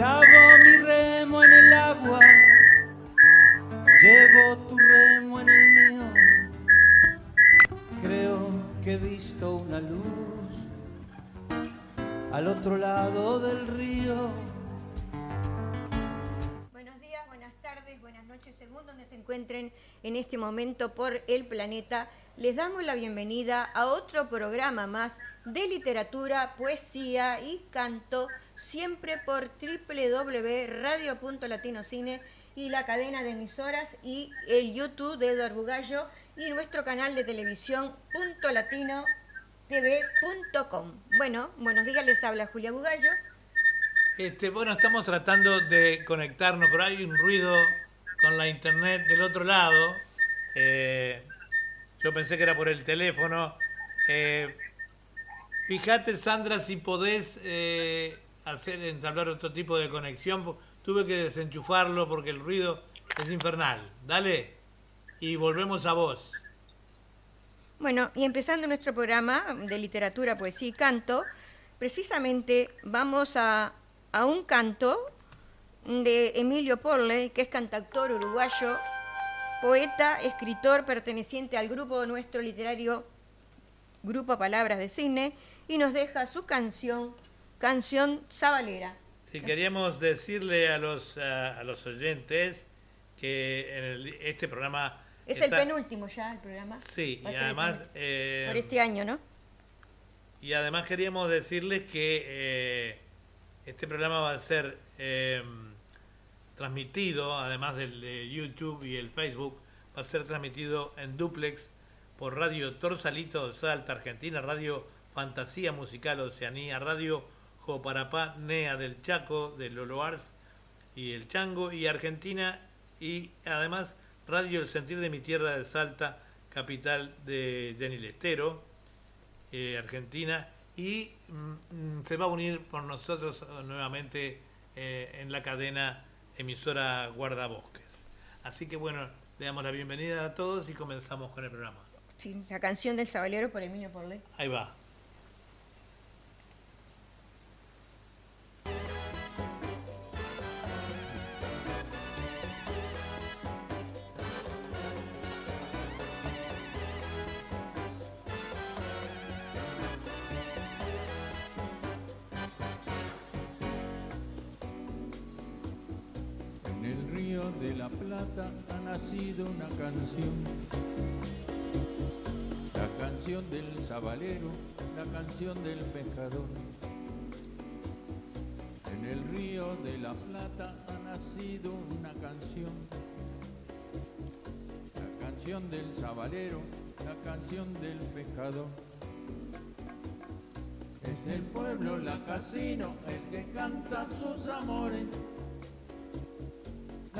Clavo mi remo en el agua, llevo tu remo en el mío. Creo que he visto una luz al otro lado del río. Buenos días, buenas tardes, buenas noches, según donde se encuentren en este momento por el planeta. Les damos la bienvenida a otro programa más de literatura, poesía y canto, siempre por www.radio.latinocine y la cadena de emisoras y el YouTube de Eduardo Bugallo y nuestro canal de televisión tv.com. Bueno, buenos días, les habla Julia Bugallo. Este, bueno, estamos tratando de conectarnos, pero hay un ruido con la internet del otro lado. Eh, yo pensé que era por el teléfono. Eh, fíjate, Sandra, si podés eh, hacer entablar otro tipo de conexión. Tuve que desenchufarlo porque el ruido es infernal. Dale. Y volvemos a vos. Bueno, y empezando nuestro programa de literatura, poesía y canto, precisamente vamos a, a un canto de Emilio Porley, que es cantautor uruguayo, poeta, escritor perteneciente al grupo nuestro literario Grupo Palabras de Cine, y nos deja su canción, canción Zabalera. Sí, queríamos decirle a los, a, a los oyentes que en el- este programa... Es está- el penúltimo ya el programa. Sí, Va y además... penúltimo. eh, Por este año, ¿no? Y además queríamos decirles que eh, este programa va a ser eh, transmitido, además del de YouTube y el Facebook, va a ser transmitido en duplex por Radio Torsalito Salta Argentina, Radio Fantasía Musical Oceanía, Radio Joparapá Nea del Chaco, del Oloars y el Chango y Argentina y además Radio El Sentir de mi Tierra de Salta, capital de Jenny Lestero eh, Argentina y mm, mm, se va a unir por nosotros eh, nuevamente eh, en la cadena emisora Guardabosques. Así que bueno, le damos la bienvenida a todos y comenzamos con el programa. Sí, la canción del Zabalero por Emilio Porley. Ahí va. Nacido una canción. La canción del sabalero, la canción del pescador. En el río de la Plata ha nacido una canción. La canción del sabalero, la canción del pescador. Es el pueblo, la casino, el que canta sus amores.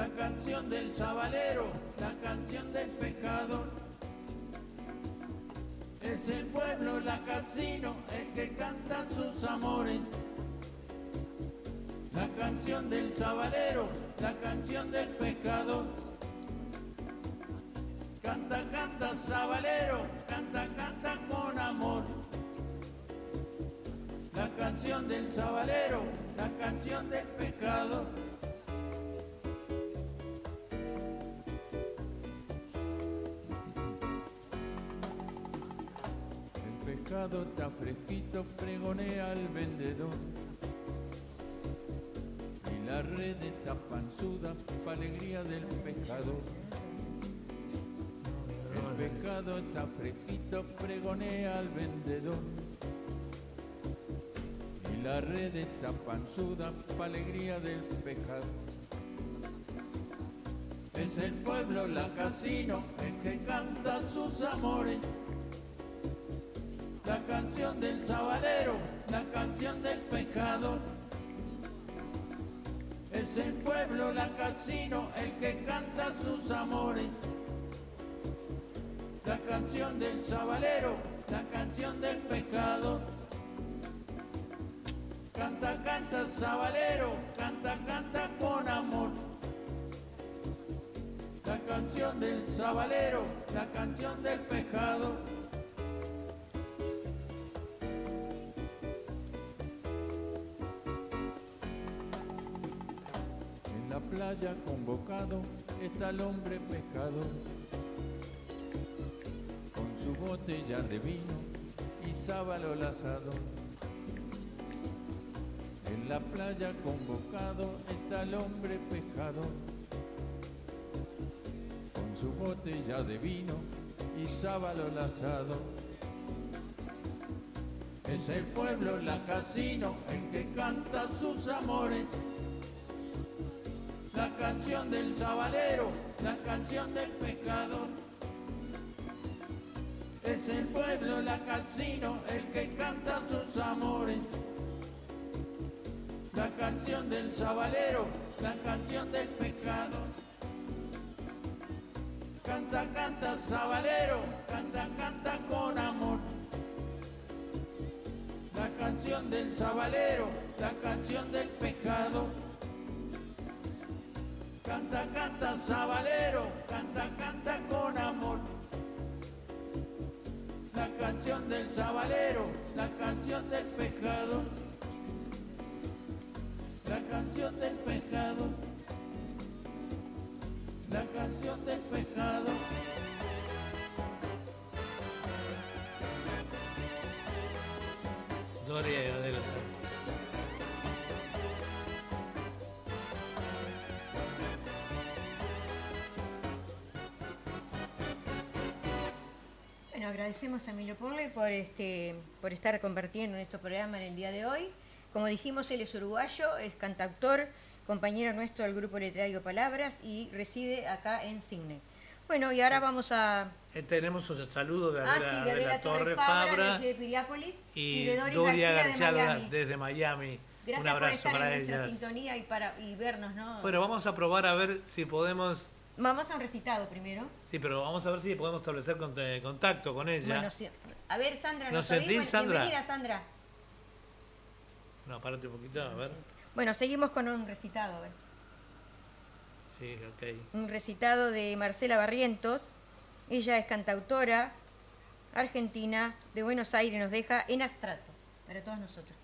La canción del sabalero, la canción del pescador. Es el pueblo, la casino, el que canta sus amores. La canción del sabalero, la canción del pescador. Canta, canta, sabalero, canta, canta con amor. La canción del sabalero, la canción del pescador. Pescado está fresquito, pregonea al vendedor. Y la red está panzuda, pa' alegría del pescador. El pescado está fresquito, pregonea al vendedor. Y la red está panzuda, pa' alegría del pescador. Es el pueblo, la casino, el que canta sus amores. La canción del sabalero, la canción del pescador. Es el pueblo, la casino, el que canta sus amores. La canción del sabalero, la canción del pescador. Canta, canta, sabalero, canta, canta con amor. La canción del sabalero, la canción del pescado. Playa convocado está el hombre pescado con su botella de vino y sábalo lazado. En la playa convocado está el hombre pescado con su botella de vino y sábalo lazado. Es el pueblo, la casino, el que canta sus amores. La canción del sabalero, la canción del pescador. Es el pueblo, la casino, el que canta sus amores. La canción del sabalero, la canción del pescador. Canta, canta, sabalero, canta, canta con amor. La canción del sabalero, la canción del pescado. Canta, canta, sabalero, canta, canta con amor. La canción del sabalero, la canción del pescado. La canción del pescado. La canción del pescado. Agradecemos a Emilio Porle por, este, por estar compartiendo nuestro programa en el día de hoy. Como dijimos, él es uruguayo, es cantautor, compañero nuestro del grupo literario Palabras y reside acá en Cigne. Bueno, y ahora vamos a... Eh, tenemos un saludo de Ah, Adela, sí, de Adela Adela Torre Torres Fabra, de Piriápolis, y, y, de Doris Doria García, García de Miami. desde Miami. Gracias un por estar para en nuestra sintonía y, para, y vernos, ¿no? Bueno, vamos a probar a ver si podemos. Vamos a un recitado primero. Sí, pero vamos a ver si podemos establecer cont- contacto con ella. Bueno, sí. A ver, Sandra, ¿Nos ¿nos, sentís, oís? Bueno, Sandra? Bienvenida, Sandra. No, párate un poquito, a ver. Bueno, seguimos con un recitado, a ver. Sí, ok. Un recitado de Marcela Barrientos. Ella es cantautora argentina de Buenos Aires, nos deja en abstrato para todos nosotros.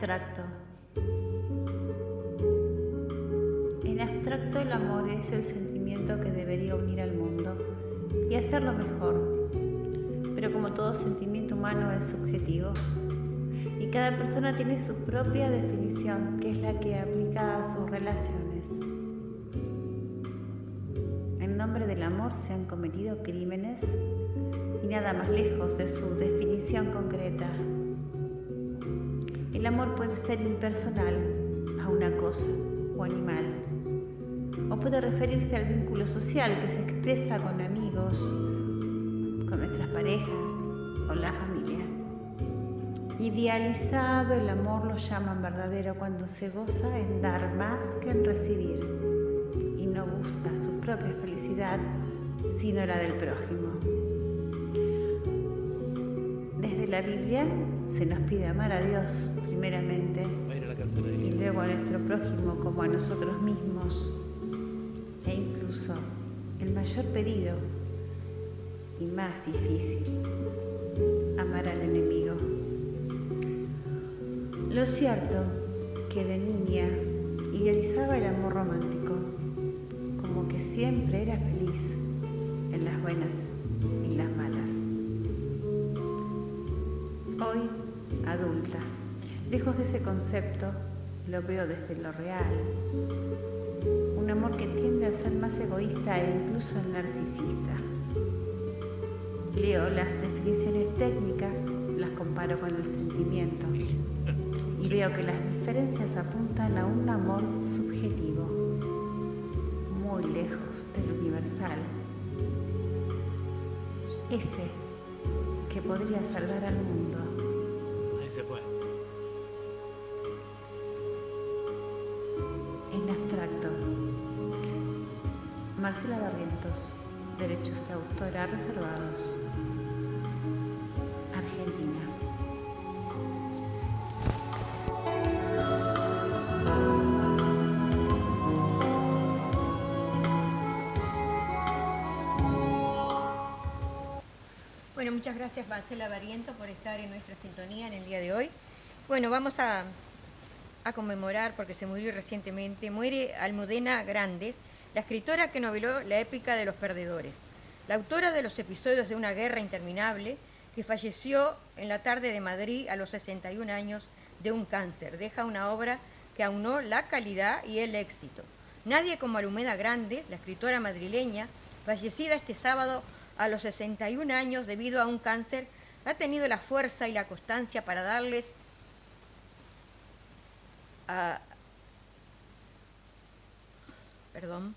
En abstracto el amor es el sentimiento que debería unir al mundo y hacerlo mejor. Pero como todo sentimiento humano es subjetivo y cada persona tiene su propia definición que es la que aplica a sus relaciones. En nombre del amor se han cometido crímenes y nada más lejos de su definición concreta. El amor puede ser impersonal a una cosa o animal, o puede referirse al vínculo social que se expresa con amigos, con nuestras parejas, con la familia. Idealizado el amor lo llaman verdadero cuando se goza en dar más que en recibir y no busca su propia felicidad sino la del prójimo. Desde la Biblia se nos pide amar a Dios primeramente y luego a nuestro prójimo como a nosotros mismos e incluso el mayor pedido y más difícil, amar al enemigo. Lo cierto que de niña idealizaba el amor romántico, como que siempre era feliz en las buenas y las malas. Hoy, adulta, lejos de ese concepto, lo veo desde lo real. Un amor que tiende a ser más egoísta e incluso narcisista. Leo las definiciones técnicas, las comparo con el sentimiento y veo que las diferencias apuntan a un amor subjetivo, muy lejos del universal. Ese que podría salvar al mundo. Marcela Barrientos. Derechos de autor reservados. Argentina. Bueno, muchas gracias Marcela Barrientos por estar en nuestra sintonía en el día de hoy. Bueno, vamos a, a conmemorar porque se murió recientemente. Muere Almudena Grandes, la escritora que noveló la épica de los perdedores, la autora de los episodios de una guerra interminable, que falleció en la tarde de Madrid a los 61 años de un cáncer. Deja una obra que aunó la calidad y el éxito. Nadie como Almudena Grandes, la escritora madrileña, fallecida este sábado a los 61 años debido a un cáncer, ha tenido la fuerza y la constancia para darles a, perdón,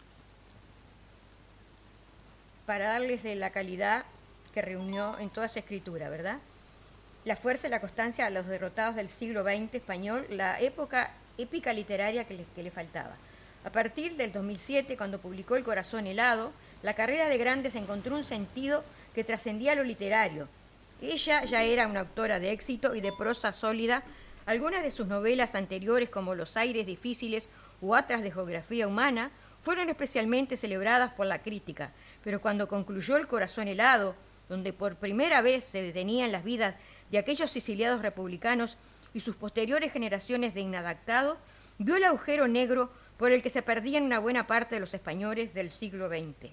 para darles de la calidad que reunió en toda su escritura, ¿verdad? La fuerza y la constancia a los derrotados del siglo XX español, la época épica literaria que le, faltaba. A partir del 2007, cuando publicó El corazón helado, la carrera de Grandes encontró un sentido que trascendía lo literario. Ella ya era una autora de éxito y de prosa sólida. Algunas de sus novelas anteriores, como Los aires difíciles u otras de geografía humana, fueron especialmente celebradas por la crítica. Pero cuando concluyó El corazón helado, donde por primera vez se detenían las vidas de aquellos siciliados republicanos y sus posteriores generaciones de inadaptados, vio el agujero negro por el que se perdían una buena parte de los españoles del siglo XX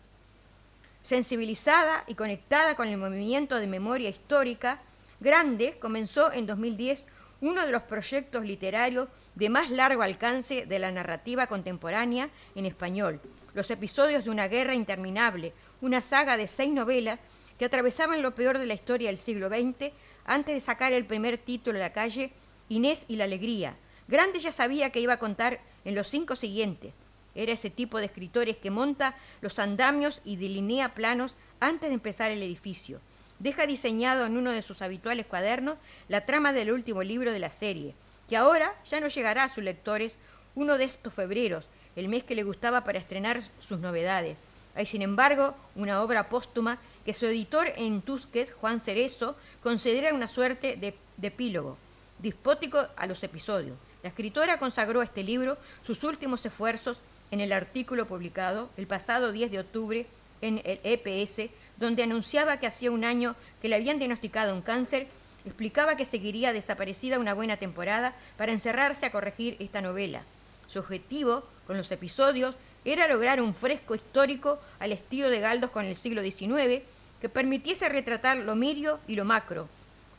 sensibilizada y conectada con el movimiento de memoria histórica, Grande comenzó en 2010 uno de los proyectos literarios de más largo alcance de la narrativa contemporánea en español, Los episodios de una guerra interminable, una saga de seis novelas que atravesaban lo peor de la historia del siglo XX antes de sacar el primer título de la calle, Inés y la Alegría. Grande ya sabía que iba a contar en los cinco siguientes, era ese tipo de escritores que monta los andamios y delinea planos antes de empezar el edificio. Deja diseñado en uno de sus habituales cuadernos la trama del último libro de la serie, que ahora ya no llegará a sus lectores uno de estos febreros, el mes que le gustaba para estrenar sus novedades. Hay, sin embargo, una obra póstuma que su editor en Tusques, Juan Cerezo, considera una suerte de, epílogo, dispótico a los episodios. La escritora consagró a este libro sus últimos esfuerzos en el artículo publicado el pasado 10 de octubre en el EPS, donde anunciaba que hacía un año que le habían diagnosticado un cáncer, explicaba que seguiría desaparecida una buena temporada para encerrarse a corregir esta novela. Su objetivo con los episodios era lograr un fresco histórico al estilo de Galdos con el siglo XIX que permitiese retratar lo mirio y lo macro,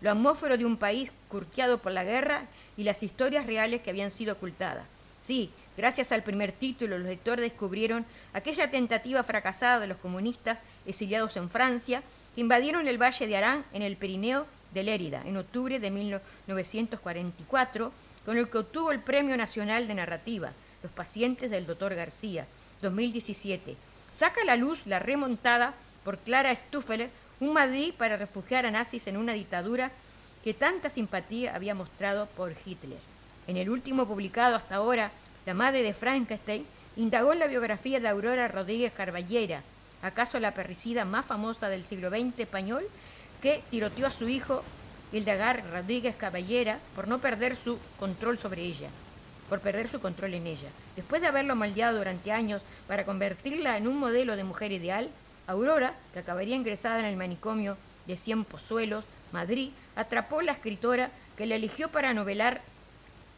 lo atmósfero de un país curqueado por la guerra y las historias reales que habían sido ocultadas. Sí, Gracias al primer título, los lectores descubrieron aquella tentativa fracasada de los comunistas exiliados en Francia que invadieron el Valle de Arán en el Pirineo de Lérida en octubre de 1944, con el que obtuvo el Premio Nacional de Narrativa, Los pacientes del Dr. García, 2017. Saca a la luz la remontada por Clara Stuffeler, un Madrid para refugiar a nazis en una dictadura que tanta simpatía había mostrado por Hitler. En el último publicado hasta ahora, la madre de Frankenstein, indagó en la biografía de Aurora Rodríguez Carballera, acaso la perricida más famosa del siglo XX español, que tiroteó a su hijo Hildegar Rodríguez Caballera por no perder su control sobre ella, por perder su control en ella. Después de haberlo moldeado durante años para convertirla en un modelo de mujer ideal, Aurora, que acabaría ingresada en el manicomio de Cien Pozuelos, Madrid, atrapó a la escritora que la eligió para novelar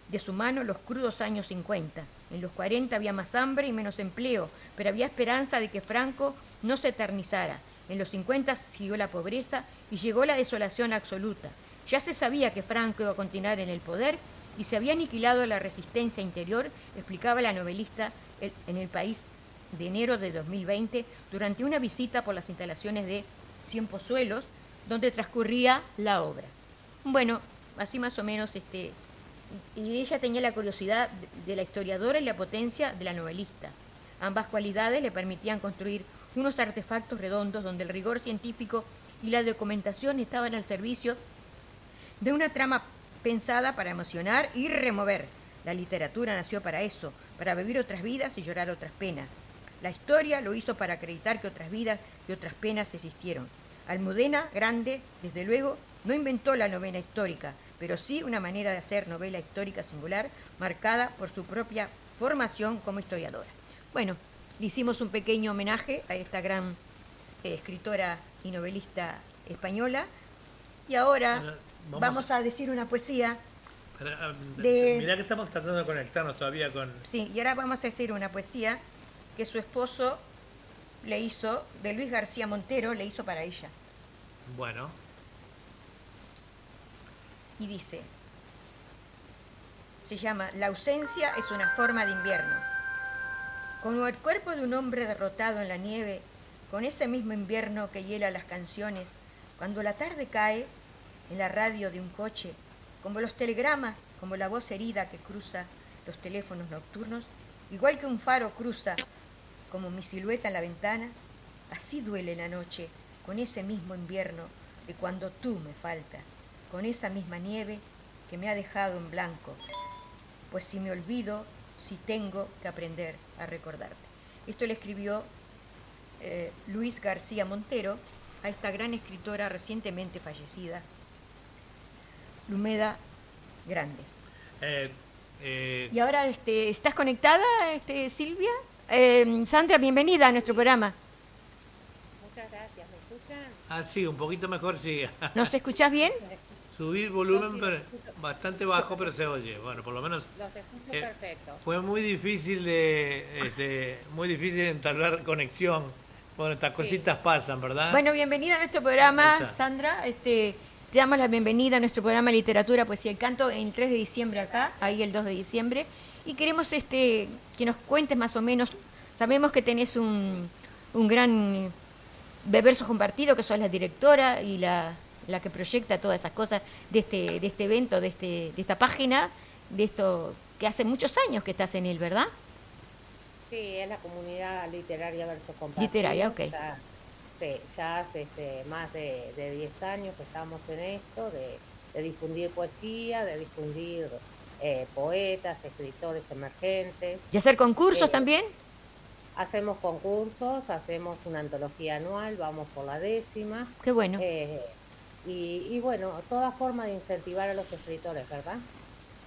de su mano los crudos años 50. En los 40 había más hambre y menos empleo, pero había esperanza de que Franco no se eternizara. En los 50 siguió la pobreza y llegó la desolación absoluta. Ya se sabía que Franco iba a continuar en el poder y se había aniquilado la resistencia interior, explicaba la novelista en el país de enero de 2020 durante una visita por las instalaciones de Cien Pozuelos, donde transcurría la obra. Bueno, así más o menos este, y ella tenía la curiosidad de la historiadora y la potencia de la novelista. Ambas cualidades le permitían construir unos artefactos redondos donde el rigor científico y la documentación estaban al servicio de una trama pensada para emocionar y remover. La literatura nació para eso, para vivir otras vidas y llorar otras penas. La historia lo hizo para acreditar que otras vidas y otras penas existieron. Almudena, grande, desde luego, no inventó la novela histórica, pero sí una manera de hacer novela histórica singular marcada por su propia formación como historiadora. Bueno, le hicimos un pequeño homenaje a esta gran eh, escritora y novelista española. Y ahora Bueno, vamos vamos a decir una poesía. Para- ah, De- Mirá que estamos tratando de conectarnos todavía con... Sí, y ahora vamos a decir una poesía que su esposo le hizo, de Luis García Montero, le hizo para ella. Bueno, Y dice, se llama La ausencia es una forma de invierno. Como el cuerpo de un hombre derrotado en la nieve, con ese mismo invierno que hiela las canciones, cuando la tarde cae en la radio de un coche, como los telegramas, como la voz herida que cruza los teléfonos nocturnos, igual que un faro cruza como mi silueta en la ventana, así duele la noche con ese mismo invierno de cuando tú me faltas, con esa misma nieve que me ha dejado en blanco, pues si me olvido, si tengo que aprender a recordarte. Esto le escribió eh, Luis García Montero a esta gran escritora recientemente fallecida, Lumeda Grandes. eh, eh, Y ahora, este, ¿estás conectada, este, Silvia? Eh, Sandra, bienvenida a nuestro programa. Muchas gracias, ¿me escuchan? ah, sí, un poquito mejor, sí. ¿Nos escuchás bien? Subí el volumen Sí, pero bastante bajo, pero se oye. Bueno, por lo menos Los escucho Eh, perfecto. fue muy difícil de, este, muy difícil de entablar conexión. Bueno, estas cositas pasan, ¿verdad? Bueno, bienvenida a nuestro programa. Sandra. Este, te damos la bienvenida a nuestro programa Literatura, Poesía y Canto el 3 de diciembre acá, ahí el 2 de diciembre. Y queremos este, que nos cuentes más o menos, sabemos que tenés un, un gran de versos compartido, que sos la directora y la, la que proyecta todas esas cosas de este, de este evento, de, este, de esta página, de esto que hace muchos años que estás en él, ¿verdad? Sí, es la comunidad literaria verso compartido. Literaria, ok. Ya, sí, ya hace este, más de, de 10 años que estamos en esto, de, de difundir poesía, de difundir eh, poetas, escritores emergentes. ¿Y hacer concursos Eh, también? Hacemos concursos, hacemos una antología anual, vamos por la décima. Qué bueno. eh, y, y bueno, toda forma de incentivar a los escritores, ¿verdad?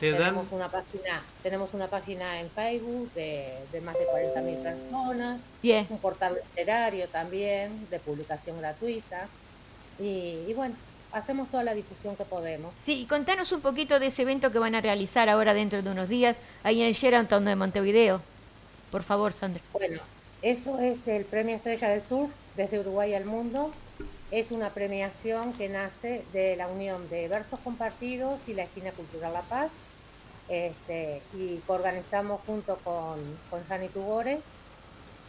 Te dan, tenemos una página tenemos una página en Facebook de, de más de 40.000 personas un portal literario también de publicación gratuita y, y bueno hacemos toda la difusión que podemos Sí, y contanos un poquito de ese evento que van a realizar ahora dentro de unos días, ahí en el Sheraton de Montevideo. Por favor, Sandra. bueno eso es el premio Estrella del Sur desde Uruguay al mundo es una premiación que nace de la unión de versos compartidos y la esquina cultural La Paz este, y que organizamos junto con, con Jani Tugores.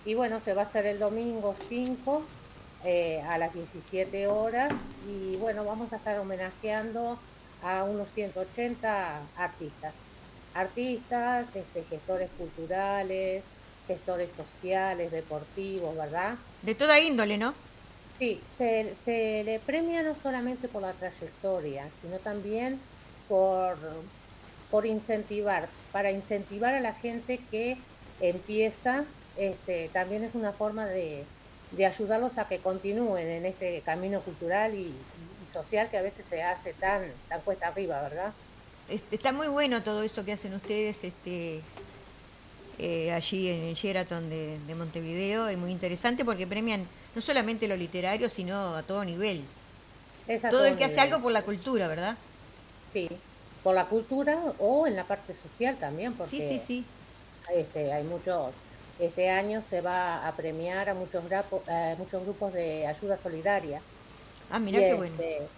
Y bueno, se va a hacer el domingo 5 eh, a las 17 horas y bueno, vamos a estar homenajeando a unos 180 artistas. Artistas, este, gestores culturales, gestores sociales, deportivos, ¿verdad? De toda índole, ¿no? Sí, se, le premia no solamente por la trayectoria, sino también por, por incentivar, para incentivar a la gente que empieza, este, también es una forma de, de ayudarlos a que continúen en este camino cultural y, social que a veces se hace tan, tan cuesta arriba, ¿verdad? Este, está muy bueno todo eso que hacen ustedes este, eh, allí en el Sheraton de Montevideo. Es muy interesante porque premian no solamente lo literario, sino a todo nivel. Es a Todo el que nivel. hace algo por la cultura, ¿verdad? Sí, por la cultura o en la parte social también, porque Sí, sí, sí. Este, hay muchos, este año se va a premiar a muchos, grapo- muchos grupos de ayuda solidaria. Ah, mirá y, qué bueno. este,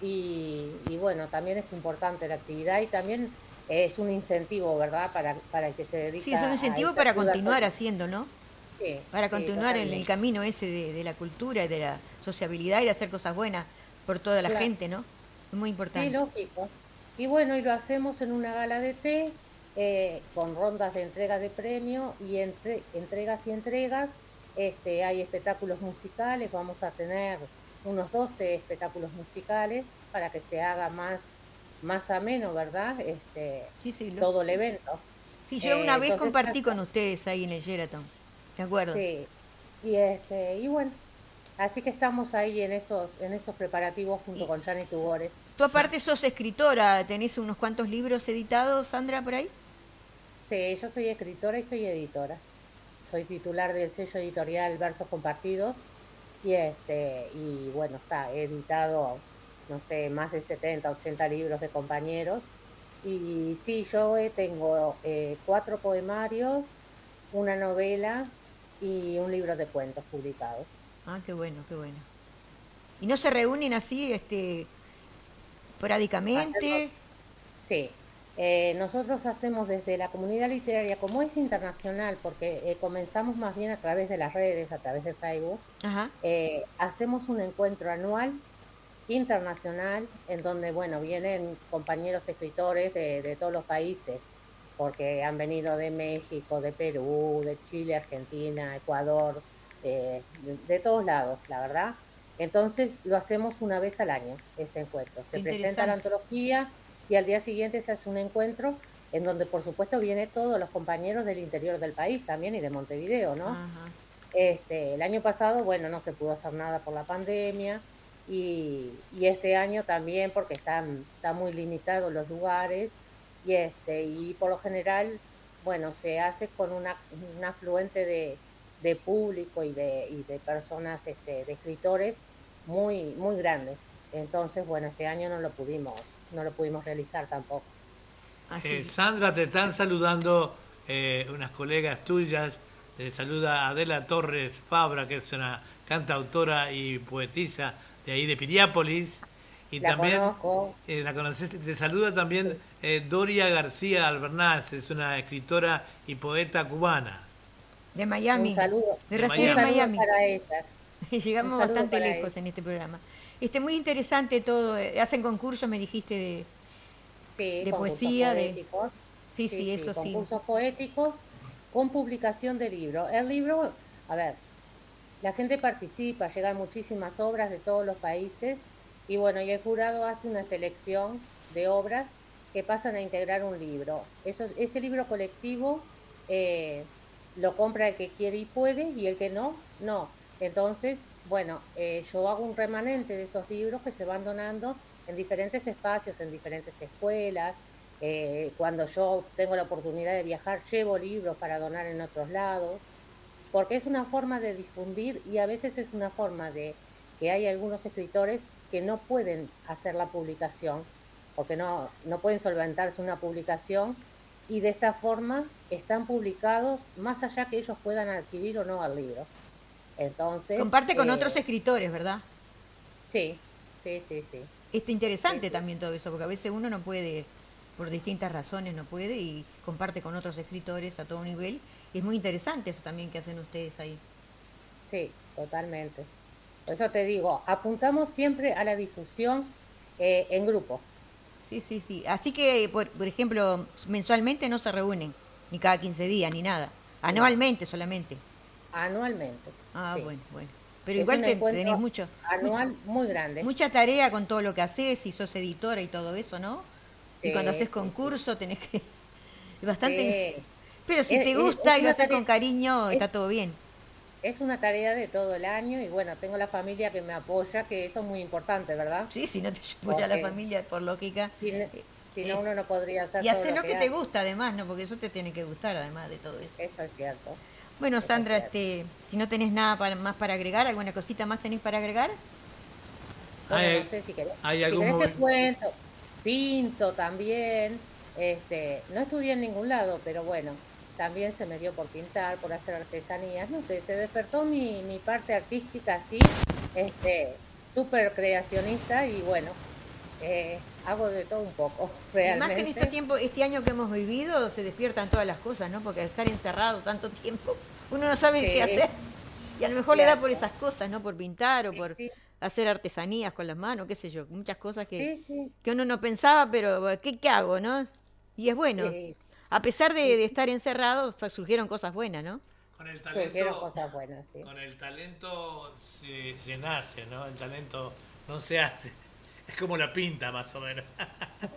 y, y bueno, también es importante la actividad y también es un incentivo, ¿verdad? Para, para el que se dedica Sí, es un a incentivo esa para continuar haciendo, ¿no? Sí, Para sí, continuar en el camino ese de, de la cultura y de la sociabilidad y de hacer cosas buenas por toda la Claro. gente, ¿no? Es muy importante. Sí, lógico. Y bueno, y lo hacemos en una gala de té, eh, con rondas de entrega de premio y entre, entregas y entregas. Este, hay espectáculos musicales, vamos a tener unos 12 espectáculos musicales para que se haga más, más ameno, ¿verdad? Este, Sí, sí, lo- todo el evento. sí, yo eh, una vez entonces compartí con ustedes ahí en el Sheraton. ¿De acuerdo? Sí. Y este, y bueno, así que estamos ahí en esos, en esos preparativos junto Y- con Jani Tugores. Tú aparte sos escritora, tenés unos cuantos libros editados, Sandra, por ahí. Sí, yo soy escritora y soy editora. Soy titular del sello editorial Versos Compartidos y este y bueno, está he editado no sé, más de 70, 80 libros de compañeros. Y sí, yo eh, tengo eh, cuatro poemarios, una novela y un libro de cuentos publicados. Ah, qué bueno, qué bueno. ¿Y no se reúnen así, este, esporádicamente? sí, eh, nosotros hacemos desde la comunidad literaria, como es internacional, porque eh, comenzamos más bien a través de las redes, a través de Facebook, eh, hacemos un encuentro anual internacional en donde, bueno, vienen compañeros escritores de, de todos los países, porque han venido de México, de Perú, de Chile, Argentina, Ecuador, de, de todos lados, la verdad. Entonces lo hacemos una vez al año, ese encuentro. Se presenta la antología y al día siguiente se hace un encuentro en donde por supuesto vienen todos los compañeros del interior del país también y de Montevideo, ¿no? Este, el año pasado, bueno, no se pudo hacer nada por la pandemia y, y este año también porque están, está muy limitados los lugares y, este, y por lo general, bueno, se hace con una, un afluente de, de público y de, y de personas, este, de escritores muy, muy grande. Entonces, bueno, este año no lo pudimos, no lo pudimos realizar tampoco. Eh, Sandra, te están saludando eh, unas colegas tuyas. Te saluda Adela Torres Fabra, que es una cantautora y poetisa de ahí de Piriápolis. Y La también conozco. eh, la conoces, te saluda también eh, Doria García Albernaz, es una escritora y poeta cubana. De Miami. Un saludo, De De recién en un saludo Miami. para ellas. Llegamos bastante lejos ellas. en este programa. Este, muy interesante todo. eh, Hacen concursos, me dijiste, de... Sí, De concursos poesía, de- poéticos. Sí, sí, eso sí. Concursos poéticos con publicación de libro. El libro, a ver, la gente participa, llegan muchísimas obras de todos los países y bueno, y el jurado hace una selección de obras pasan a integrar un libro. Eso, ese libro colectivo eh, lo compra el que quiere y puede y el que no, no. Entonces, bueno, eh, yo hago un remanente de esos libros que se van donando en diferentes espacios, en diferentes escuelas. Eh, cuando yo tengo la oportunidad de viajar, llevo libros para donar en otros lados, porque es una forma de difundir y a veces es una forma de que hay algunos escritores que no pueden hacer la publicación, porque no, no pueden solventarse una publicación y de esta forma están publicados más allá que ellos puedan adquirir o no el libro. Entonces, Comparte con eh, otros escritores, ¿verdad? Sí, sí, sí, sí. Está interesante Sí, sí. también todo eso, porque a veces uno no puede, por distintas razones no puede, y comparte con otros escritores a todo nivel. Y es muy interesante eso también que hacen ustedes ahí. Sí, totalmente. Por eso te digo, apuntamos siempre a la difusión eh, en grupo. Sí, sí, sí. Así que, por, por ejemplo, mensualmente no se reúnen, ni cada 15 días, ni nada. Anualmente solamente. Anualmente. Ah, sí. bueno, bueno. Pero Es igual te, tenés mucho, Anual muy grande. mucha tarea con todo lo que haces, y sos editora y todo eso, ¿no? y Sí, cuando haces sí, concurso tenés que... es bastante... Pero si Es- te gusta es y lo haces con cariño, es- está todo bien. Es una tarea de todo el año y bueno, tengo la familia que me apoya, que eso es muy importante, ¿verdad? Sí, si no te apoya la familia, por lógica. Si, no- si Eh, no, uno no podría hacer Y hacer lo que te gusta además, ¿no? Porque eso te tiene que gustar además de todo eso. Eso es cierto. Bueno, eso es Sandra, cierto. este, si no tenés nada para- más para agregar, ¿alguna cosita más tenés para agregar? Bueno, ¿Hay- no sé si querés. hay si algún querés te cuento. Pinto también. Este, no estudié en ningún lado, pero bueno, también se me dio por pintar, por hacer artesanías. No sé, se despertó mi, mi parte artística así, este, súper creacionista y bueno, eh, hago de todo un poco, Y más que en realmente. este tiempo, este año que hemos vivido, se despiertan todas las cosas, ¿no? Porque al estar encerrado tanto tiempo, uno no sabe Sí. qué hacer. Y a lo mejor le da por esas cosas, ¿no? Por pintar o por sí. hacer artesanías con las manos, qué sé yo, muchas cosas que, sí. que uno no pensaba, pero ¿qué, qué hago, no? Y es bueno. A pesar de, de estar encerrado, sa- surgieron cosas buenas, ¿no? Con el Surgieron talento, cosas buenas, sí. con el talento se, se nace, ¿no? El talento no se hace. Es como la pinta, más o menos.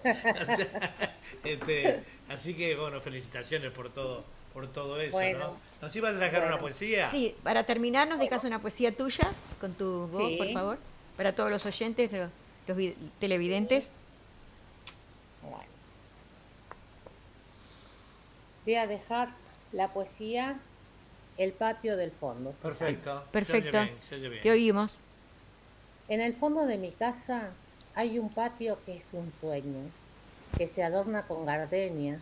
O sea, este, así que, bueno, felicitaciones por todo por todo eso, Bueno. ¿no? ¿Nos ibas a sacar una poesía? Sí, para terminar, nos dejas una poesía tuya con tu voz, Sí. por favor, para todos los oyentes, los, los vi- televidentes. Voy a dejar la poesía el patio del fondo. Perfecto. Perfecto. Se oye bien, se oye bien. Te oímos. En el fondo de mi casa hay un patio que es un sueño, que se adorna con gardenias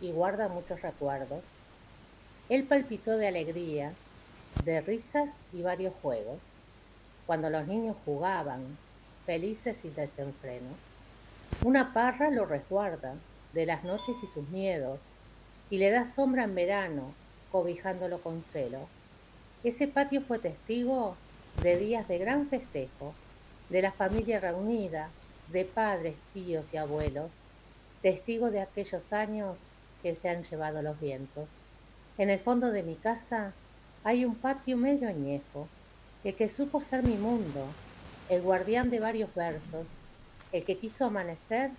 y guarda muchos recuerdos. Él palpitó de alegría, de risas y varios juegos, cuando los niños jugaban, felices y desenfreno. Una parra lo resguarda de las noches y sus miedos, y le da sombra en verano, cobijándolo con celo. Ese patio fue testigo de días de gran festejo, de la familia reunida, de padres, tíos y abuelos, testigo de aquellos años que se han llevado los vientos. En el fondo de mi casa hay un patio medio añejo, el que supo ser mi mundo, el guardián de varios versos, el que quiso amanecer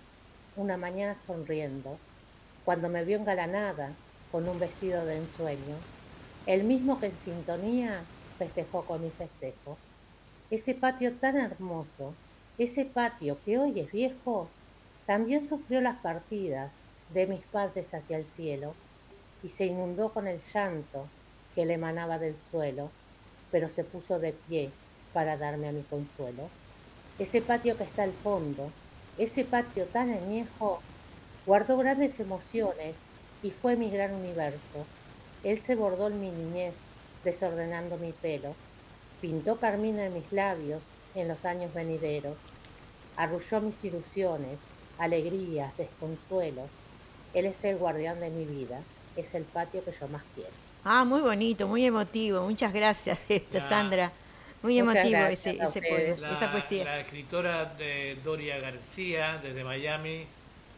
una mañana sonriendo, cuando me vio engalanada con un vestido de ensueño, el mismo que en sintonía festejó con mi festejo. Ese patio tan hermoso, ese patio que hoy es viejo, también sufrió las partidas de mis padres hacia el cielo y se inundó con el llanto que le emanaba del suelo, pero se puso de pie para darme a mi consuelo. Ese patio que está al fondo, ese patio tan añejo, guardó grandes emociones y fue mi gran universo. Él se bordó en mi niñez, desordenando mi pelo, pintó carmín en mis labios en los años venideros, arrulló mis ilusiones, alegrías, desconsuelos. Él es el guardián de mi vida, es el patio que yo más quiero. Ah, muy bonito, muy emotivo. Muchas gracias, esto, Ya. Sandra. Muy Muchas emotivo ese, ese poema, esa poesía. La escritora de Doria García, desde Miami,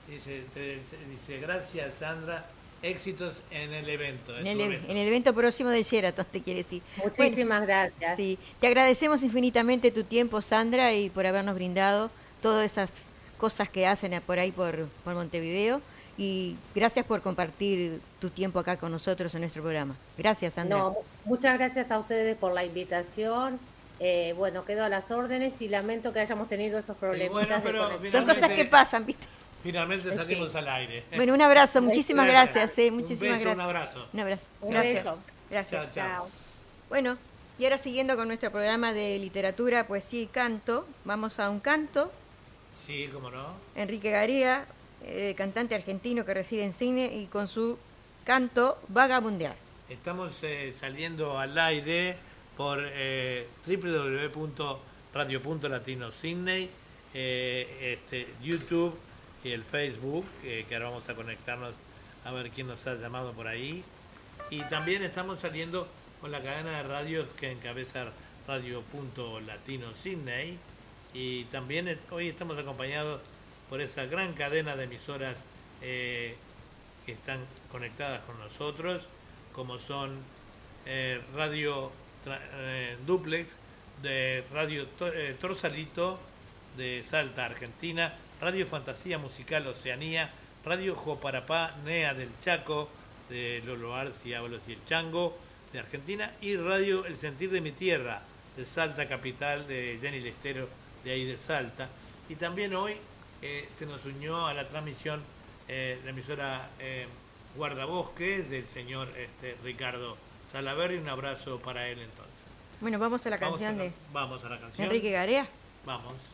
dice, te- dice gracias Sandra, éxitos en el evento. En el, evento". en el evento próximo de Sheraton, te quiere decir. Muchísimas Bueno, gracias. Sí, te agradecemos infinitamente tu tiempo, Sandra, y por habernos brindado todas esas cosas que hacen por ahí por, por Montevideo. Y gracias por compartir tu tiempo acá con nosotros en nuestro programa. Gracias, Sandra. No, mu- muchas gracias a ustedes por la invitación. Eh, bueno, quedo a las órdenes y lamento que hayamos tenido esos problemitas bueno. Son cosas que pasan, ¿viste? Finalmente Sí. salimos al aire. Bueno, un abrazo, muchísimas Gracias. gracias. eh, Un muchísimas beso, un abrazo. Un abrazo. Un gracias. beso. Gracias. Chao, chao. Bueno, y ahora siguiendo con nuestro programa de literatura, poesía y canto, vamos a un canto. Sí, cómo no. Enrique Garía, eh, cantante argentino que reside en Cine y con su canto Vagabundear. Estamos eh, saliendo al aire por eh, www.radio.latino.sydney, eh, este, YouTube y el Facebook, eh, que ahora vamos a conectarnos a ver quién nos ha llamado por ahí. Y también estamos saliendo con la cadena de radios que encabeza Radio.Latino Sydney. Y también hoy estamos acompañados por esa gran cadena de emisoras eh, que están conectadas con nosotros, como son eh, Radio Duplex, de Radio To- Torsalito, de Salta, Argentina, Radio Fantasía Musical Oceanía, Radio Joparapá, NEA del Chaco, de Lolo Arci, Ábalos y el Chango, de Argentina, y Radio El Sentir de mi Tierra, de Salta Capital, de Jenny Lestero, de ahí de Salta. Y también hoy eh, se nos unió a la transmisión eh, la emisora eh, Guardabosques del señor este, Ricardo Salaverri. Un abrazo para él entonces. Bueno, vamos a la Vamos canción a, de vamos a la canción. Enrique Garea. Vamos.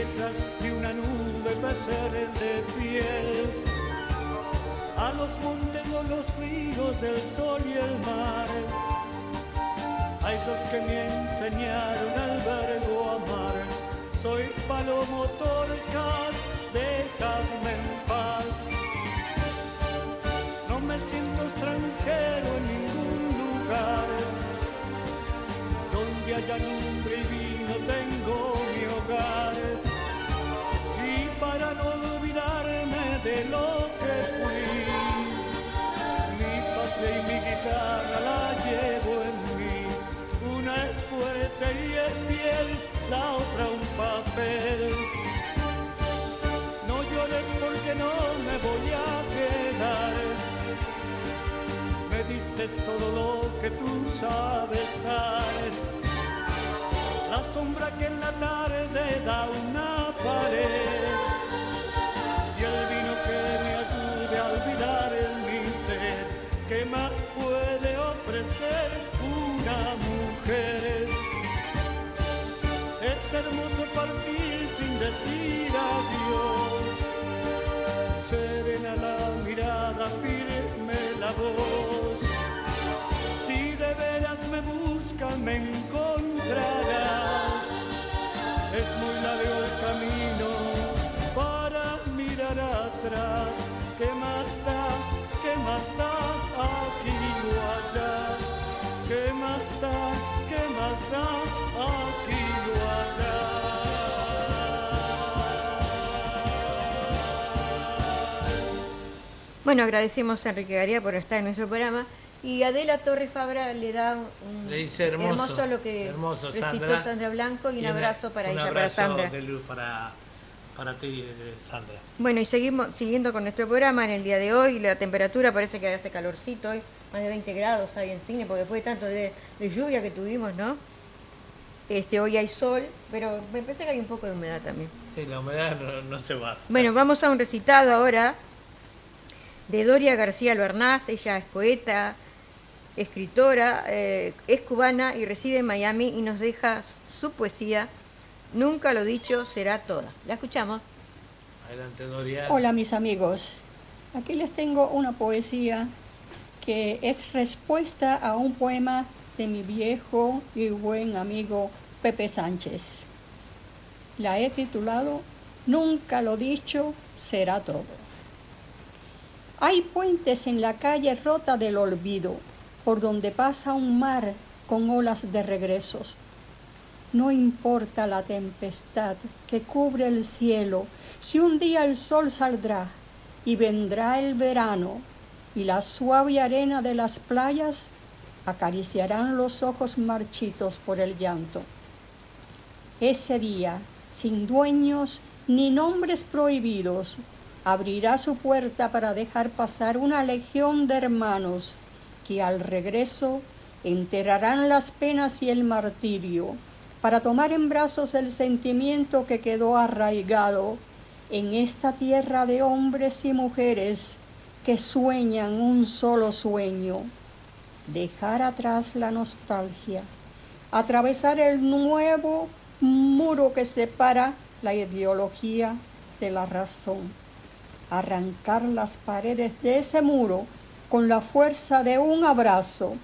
Tras de una nube ser de piel. A los montes o los ríos del sol y el mar. A esos que me enseñaron al verbo amar. Soy palomo torcas, Bueno, agradecemos a Enrique Garía por estar en nuestro programa. Y Adela Torres Fabra le da un Le dice hermoso, lo que hermoso, recitó Sandra. Sandra Blanco y un abrazo para un ella, abrazo para Sandra. de luz para, para ti, eh, Sandra. Bueno, y seguimos siguiendo con nuestro programa en el día de hoy. La temperatura parece que hace calorcito hoy, más de 20 grados hay en cine, porque después de tanto de, de lluvia que tuvimos, ¿no? Este, hoy hay sol, pero me parece que hay un poco de humedad también. Sí, la humedad no, no se va. Bueno, vamos a un recitado ahora de Doria García Albernaz. Ella es poeta, escritora, eh, es cubana y reside en Miami y nos deja su poesía. Nunca lo dicho será toda. La escuchamos. Adelante, Doria. Hola mis amigos, aquí les tengo una poesía que es respuesta a un poema de mi viejo y buen amigo Pepe Sánchez. La he titulado Nunca lo dicho será todo. Hay puentes en la calle rota del olvido, por donde pasa un mar con olas de regresos. No importa la tempestad que cubre el cielo, si un día el sol saldrá y vendrá el verano y la suave arena de las playas acariciarán los ojos marchitos por el llanto. Ese día, sin dueños ni nombres prohibidos, abrirá su puerta para dejar pasar una legión de hermanos que al regreso enterrarán las penas y el martirio para tomar en brazos el sentimiento que quedó arraigado en esta tierra de hombres y mujeres que sueñan un solo sueño, dejar atrás la nostalgia, atravesar el nuevo muro que separa la ideología de la razón, arrancar las paredes de ese muro con la fuerza de un abrazo,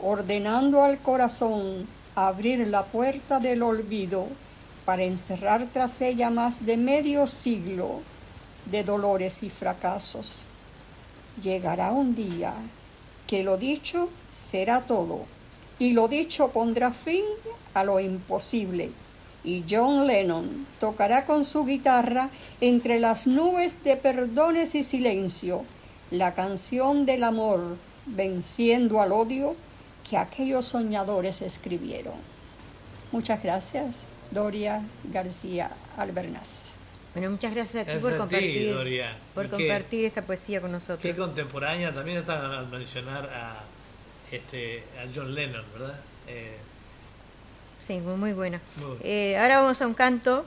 ordenando al corazón abrir la puerta del olvido para encerrar tras ella más de medio siglo de dolores y fracasos. Llegará un día que lo dicho será todo y lo dicho pondrá fin a lo imposible y John Lennon tocará con su guitarra entre las nubes de perdones y silencio la canción del amor venciendo al odio que aquellos soñadores escribieron. Muchas gracias, Doria García Albernaz. Bueno, muchas gracias a ti Gracias por a ti, compartir, Doria. por Y que- compartir esta poesía con nosotros. Qué contemporánea, también está al mencionar a, este, a John Lennon, ¿verdad? Eh, Sí, muy, buena. Muy. Eh, ahora vamos a un canto,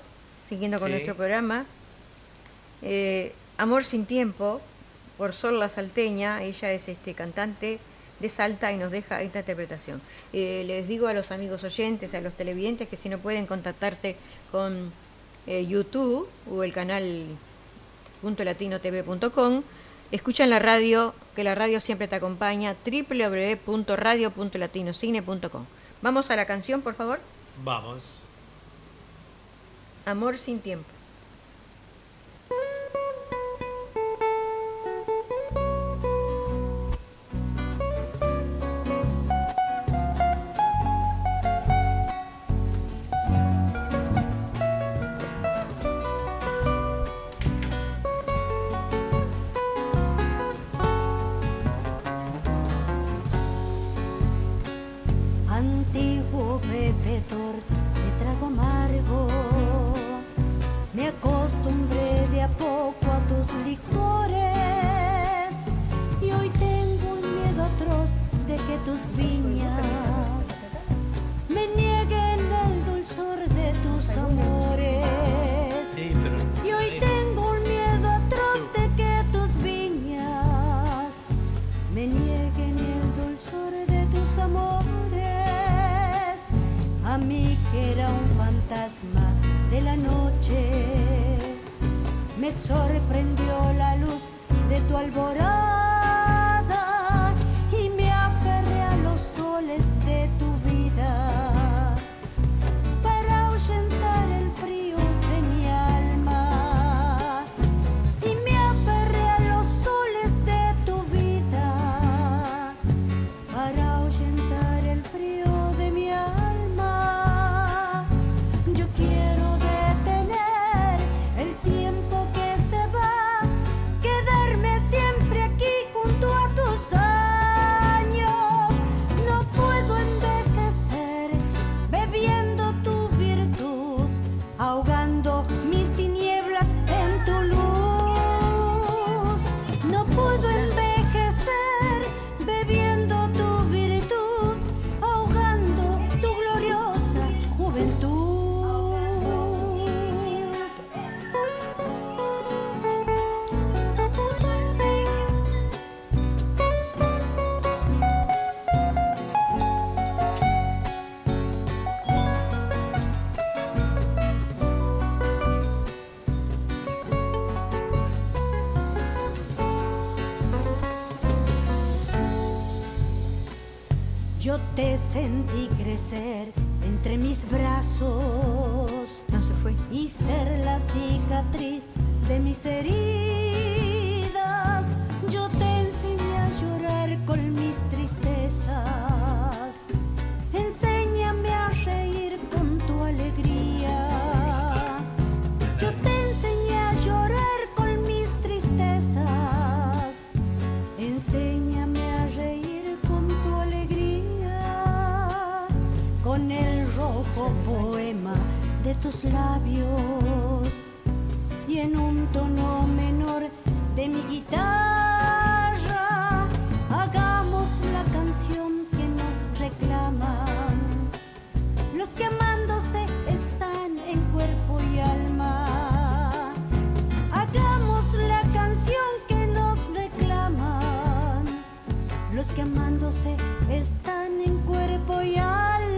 siguiendo con Sí. nuestro programa. Eh, Amor sin tiempo, por Sol La Salteña. Ella es este cantante de Salta y nos deja esta interpretación. Eh, les digo a los amigos oyentes, a los televidentes, que si no pueden contactarse con YouTube o el canal .latinotv.com, escuchan la radio, que la radio siempre te acompaña, www.radio.latinocine.com. Vamos a la canción, por favor. vamos. Amor sin tiempo. Sorprendió la luz de tu alborada crecer entre mis tono menor de mi guitarra. Hagamos la canción que nos reclaman los que amándose están en cuerpo y alma. Hagamos la canción que nos reclaman. Los que amándose están en cuerpo y alma.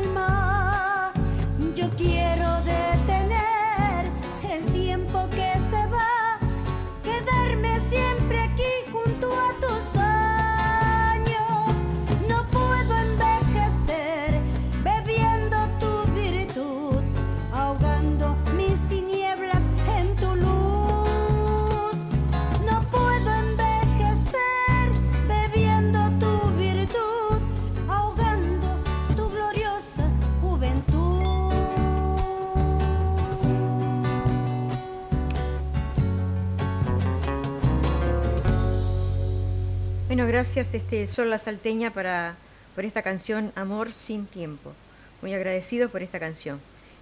Gracias este Sol La Salteña para, por esta canción Amor sin tiempo. Muy agradecido por esta canción.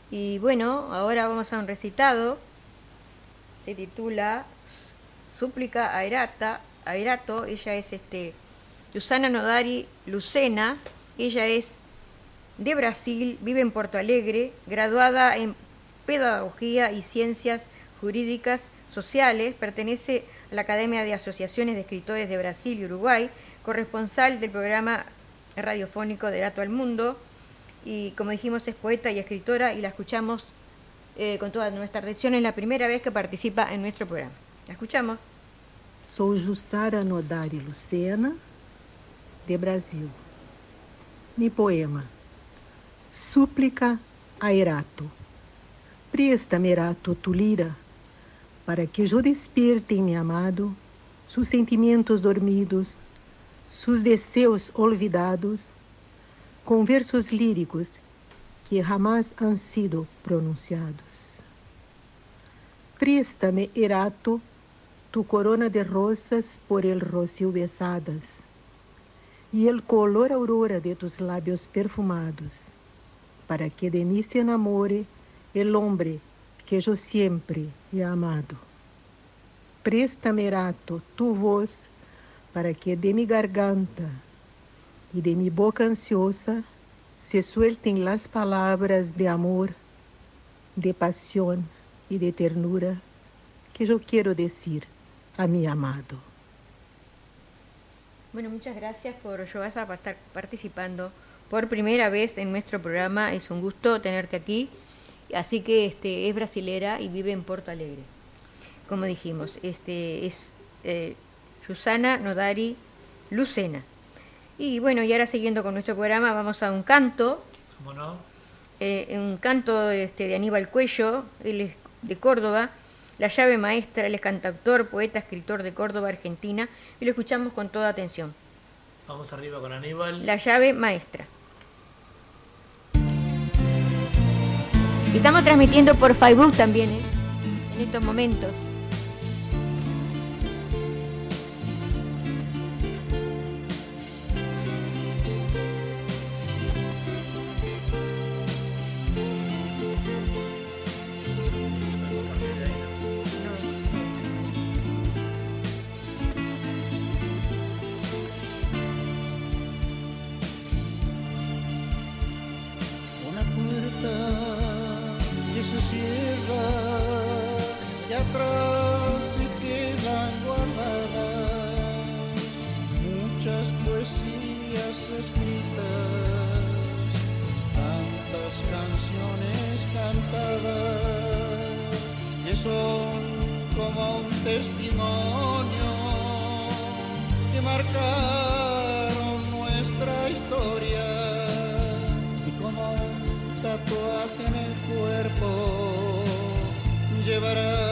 Y bueno, ahora vamos a un recitado. Se titula Súplica a Erata, a Erato. Ella es este Susana Nodari Lucena. Ella es de Brasil, vive en Porto Alegre, graduada en Pedagogía y Ciencias Jurídicas Sociales, pertenece a la Academia de Asociaciones de Escritores de Brasil y Uruguay, corresponsal del programa radiofónico de Gato al Mundo, y como dijimos es poeta y escritora y la escuchamos eh, con toda nuestra atención, es la primera vez que participa en nuestro programa. La escuchamos. Sou Jussara Nodari Lucena, de Brasil. Mi poema Súplica a Erato. Presta-me, Erato, tu lira, para que eu despierte mi amado sus sentimentos dormidos, sus deseos olvidados, com versos líricos que jamás han sido pronunciados. Préstame, Erato, tu corona de rosas por el rocío besadas y el color aurora de tus labios perfumados, para que de mí se enamore el hombre que yo siempre he amado. Préstame, Erato, tu voz, para que de mi garganta y de mi boca ansiosa se suelten las palabras de amor, de pasión y de ternura que yo quiero decir a mi amado. Bueno, muchas gracias por Joasa por estar participando por primera vez en nuestro programa. Es un gusto tenerte aquí. Así que este, es brasilera y vive en Porto Alegre. como dijimos. Este es eh, Susana Nodari Lucena. Y bueno, y ahora siguiendo con nuestro programa, vamos a un canto. ¿Cómo no? eh, un canto este, de Aníbal Cuello, él es de Córdoba, la llave maestra, él es cantautor, poeta, escritor de Córdoba, Argentina, y lo escuchamos con toda atención. Vamos arriba con Aníbal. La llave maestra. Y estamos transmitiendo por Facebook también, ¿eh? en estos momentos. Atrás se quedan guardadas muchas poesías escritas, tantas canciones cantadas que son como un testimonio que marcaron nuestra historia y como un tatuaje en el cuerpo llevarás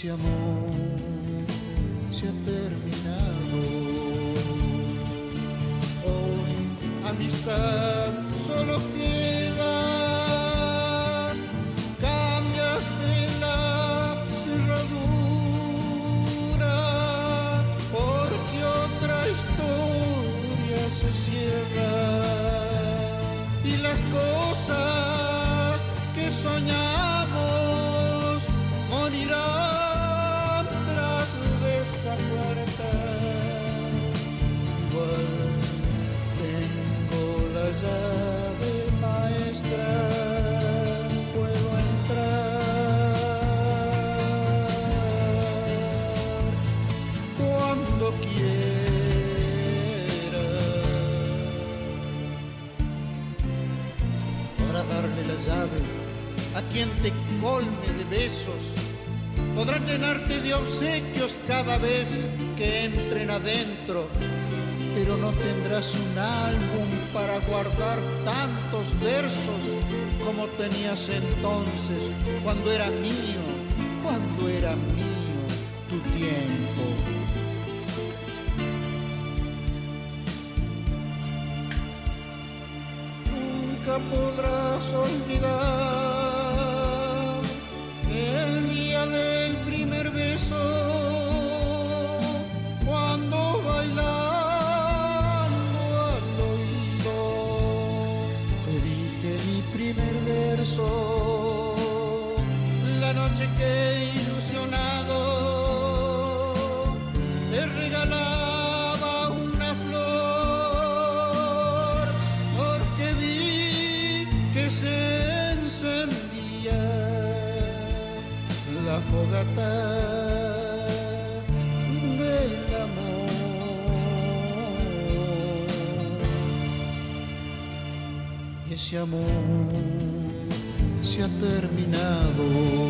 ese amor colme de besos. Podrán llenarte de obsequios cada vez que entren adentro, pero no tendrás un álbum para guardar tantos versos como tenías entonces, cuando era mío, cuando era mío tu tiempo. nunca podrás olvidar ese amor se ha terminado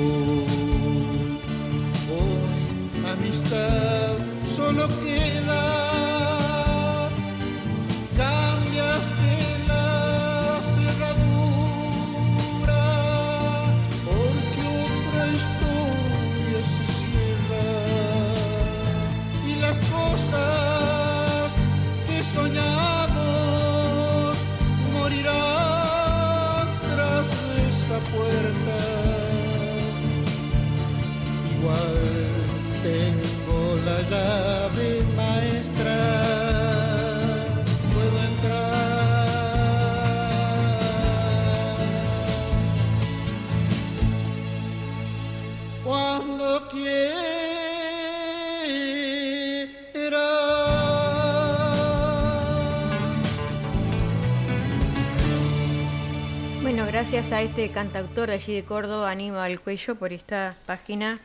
gracias a este cantautor de allí de Córdoba, Aníbal Cuello, por esta página,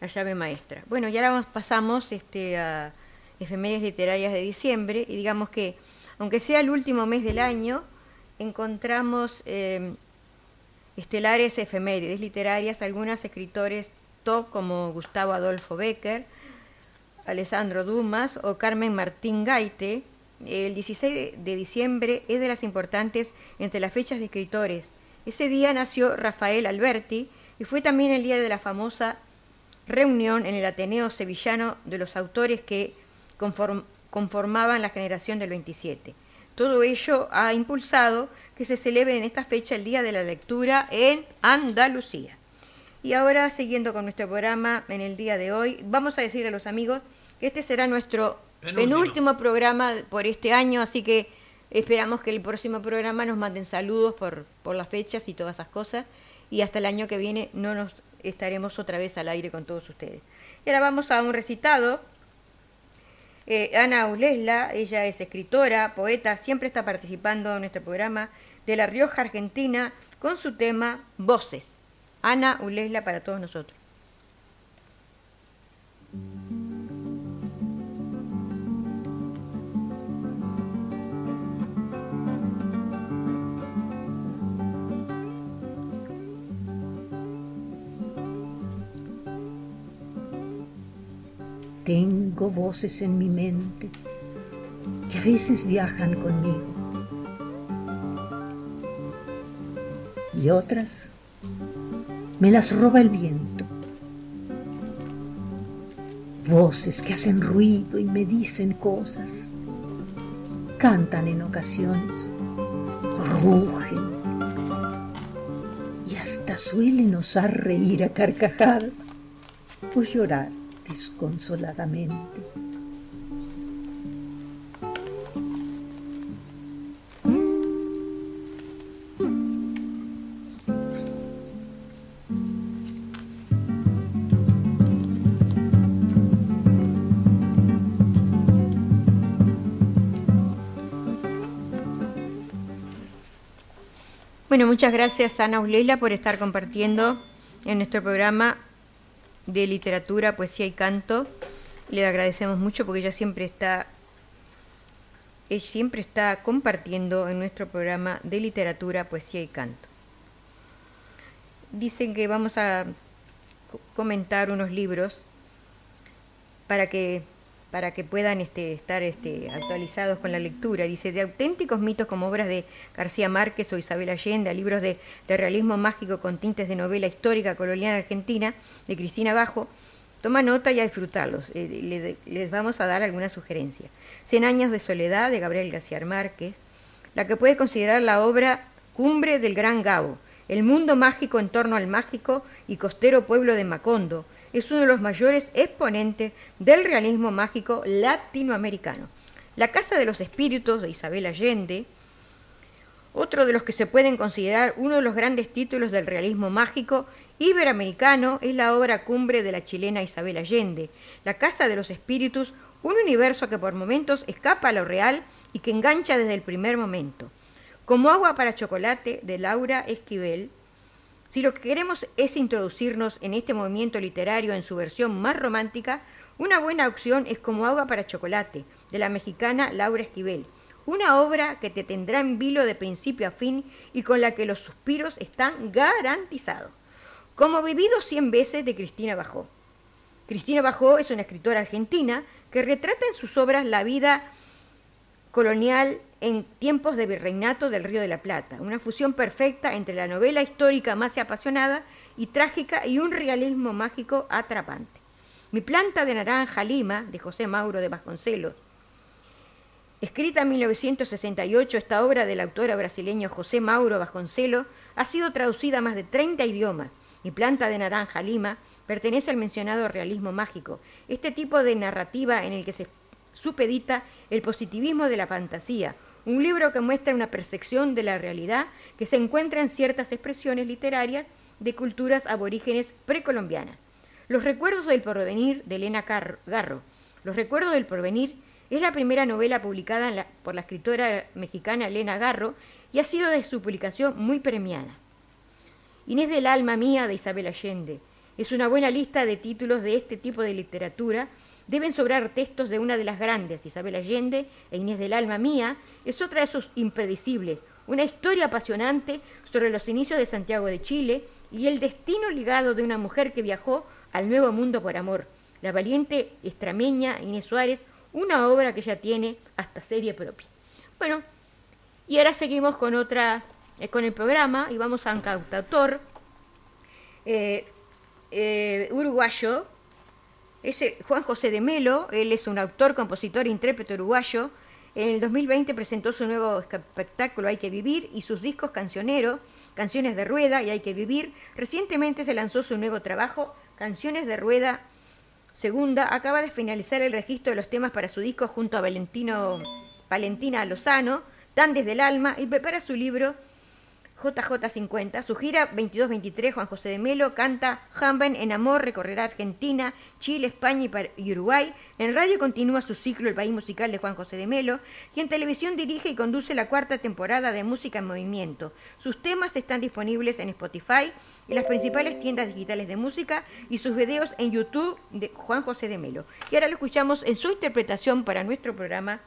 La llave maestra. Bueno, y ahora pasamos este, a efemérides literarias de diciembre, y digamos que, aunque sea el último mes del año, encontramos eh, estelares efemérides literarias, algunos escritores top como Gustavo Adolfo Becker, Alessandro Dumas o Carmen Martín Gaite. El 16 de diciembre es de las importantes entre las fechas de escritores. Ese día nació Rafael Alberti y fue también el día de la famosa reunión en el Ateneo Sevillano de los autores que conform- conformaban la generación del 27. Todo ello ha impulsado que se celebre en esta fecha el Día de la Lectura en Andalucía. Y ahora, siguiendo con nuestro programa en el día de hoy, vamos a decir a los amigos que este será nuestro Penúltimo. penúltimo, programa por este año, así que esperamos que el próximo programa nos manden saludos por, por las fechas y todas esas cosas, y hasta el año que viene no nos estaremos otra vez al aire con todos ustedes. Y ahora vamos a un recitado. Eh, Ana Ulesla, ella es escritora, poeta, siempre está participando en nuestro programa de La Rioja, Argentina, con su tema Voces. Ana Ulesla para todos nosotros. Tengo voces en mi mente que a veces viajan conmigo y otras me las roba el viento. Voces que hacen ruido y me dicen cosas, cantan en ocasiones, rugen y hasta suelen osar reír a carcajadas o llorar desconsoladamente. Bueno, muchas gracias Ana Ulela por estar compartiendo en nuestro programa de literatura, poesía y canto. Le agradecemos mucho porque ella siempre está ella siempre está compartiendo en nuestro programa de literatura, poesía y canto. Dicen que vamos a co- comentar unos libros para que para que puedan este, estar este, actualizados con la lectura. Dice, de auténticos mitos como obras de García Márquez o Isabel Allende, libros de, realismo mágico con tintes de novela histórica colonial argentina, de Cristina Bajo, toma nota y a disfrutarlos. Eh, le- les vamos a dar algunas sugerencias. Cien años de soledad, de Gabriel García Márquez, la que puede considerar la obra cumbre del Gran Gabo, el mundo mágico en torno al mágico y costero pueblo de Macondo, es uno de los mayores exponentes del realismo mágico latinoamericano. La Casa de los Espíritus de Isabel Allende, otro de los que se pueden considerar uno de los grandes títulos del realismo mágico iberoamericano es la obra cumbre de la chilena Isabel Allende, La Casa de los Espíritus, un universo que por momentos escapa a lo real y que engancha desde el primer momento. Como agua para chocolate de Laura Esquivel, si lo que queremos es introducirnos en este movimiento literario en su versión más romántica, una buena opción es Como agua para chocolate, de la mexicana Laura Esquivel, una obra que te tendrá en vilo de principio a fin y con la que los suspiros están garantizados. Como vivido cien veces de Cristina Bajó. Cristina Bajó es una escritora argentina que retrata en sus obras la vida colonial en tiempos de virreinato del Río de la Plata, una fusión perfecta entre la novela histórica más apasionada y trágica y un realismo mágico atrapante. Mi planta de naranja lima, de José Mauro de Vasconcelos, Escrita en 1968, esta obra del autor brasileño José Mauro Vasconcelo ha sido traducida a más de 30 idiomas. Mi planta de naranja lima pertenece al mencionado realismo mágico, este tipo de narrativa en el que se supedita el positivismo de la fantasía, un libro que muestra una percepción de la realidad que se encuentra en ciertas expresiones literarias de culturas aborígenes precolombianas. Los recuerdos del porvenir de Elena Garro. Los recuerdos del porvenir es la primera novela publicada por la escritora mexicana Elena Garro y ha sido de su publicación muy premiada. Inés del alma mía de Isabel Allende. Es una buena lista de títulos de este tipo de literatura. Deben sobrar textos de una de las grandes, Isabel Allende e Inés del alma mía. Es otra de sus impredecibles. Una historia apasionante sobre los inicios de Santiago de Chile y el destino ligado de una mujer que viajó al nuevo mundo por amor. La valiente extrameña Inés Suárez una obra que ya tiene hasta serie propia. Bueno, y ahora seguimos con otra, eh, con el programa y vamos a un cantautor eh, eh, uruguayo, es Juan José de Melo, él es un autor, compositor intérprete uruguayo. En el 2020 presentó su nuevo espectáculo Hay que Vivir y sus discos cancioneros, Canciones de Rueda y Hay que Vivir. Recientemente se lanzó su nuevo trabajo, Canciones de Rueda Segunda, acaba de finalizar el registro de los temas para su disco junto a Valentino, Valentina Lozano, Dan desde el alma, y prepara su libro JJ50. Su gira 22-23, Juan José de Melo canta Hamben en Amor, recorrerá Argentina, Chile, España y Uruguay. En radio continúa su ciclo El País Musical de Juan José de Melo y en televisión dirige y conduce la cuarta temporada de Música en Movimiento. Sus temas están disponibles en Spotify y las principales tiendas digitales de música y sus videos en YouTube de Juan José de Melo. Y ahora lo escuchamos en su interpretación para nuestro programa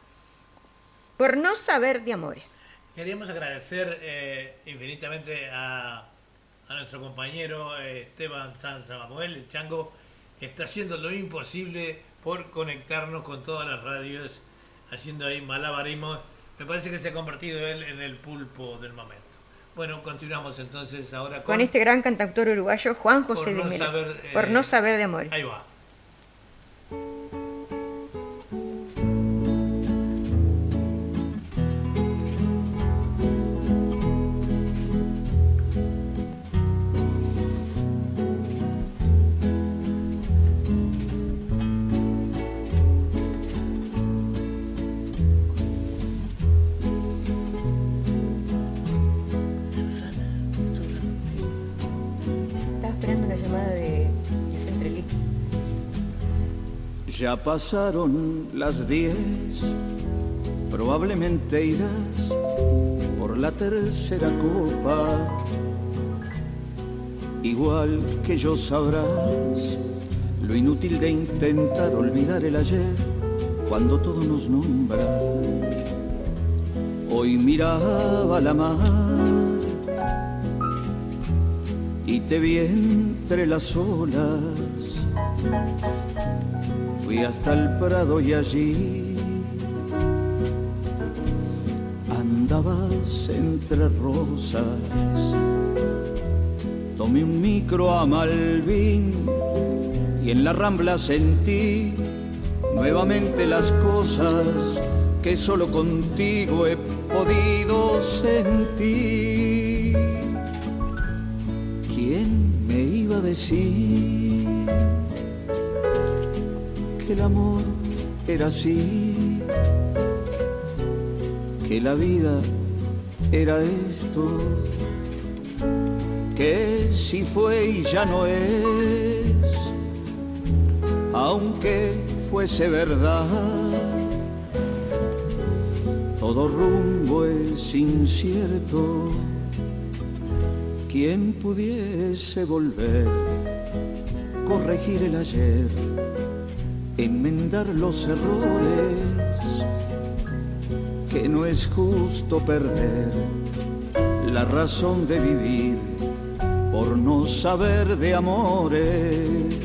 Por no saber de amores. Queríamos agradecer eh, infinitamente a, nuestro compañero eh, Esteban Sanza Manuel, el Chango, que está haciendo lo imposible por conectarnos con todas las radios, haciendo ahí malabarismos. Me parece que se ha convertido él en el pulpo del momento. Bueno, continuamos entonces ahora con, este gran cantautor uruguayo, Juan José de Melo. por no eh, saber de amor. Ahí va. Ya pasaron las diez, probablemente irás por la tercera copa. Igual que yo sabrás lo inútil de intentar olvidar el ayer cuando todo nos nombra. Hoy miraba la mar y te vi entre las olas Hasta el Prado y allí andabas entre rosas. Tomé un micro a Malvin y en la rambla sentí nuevamente las cosas que solo contigo he podido sentir. ¿Quién me iba a decir? El amor era así, que la vida era esto, que si fue y ya no es, aunque fuese verdad, todo rumbo es incierto, quien pudiese volver, corregir el ayer enmendar los errores, que no es justo perder la razón de vivir por no saber de amores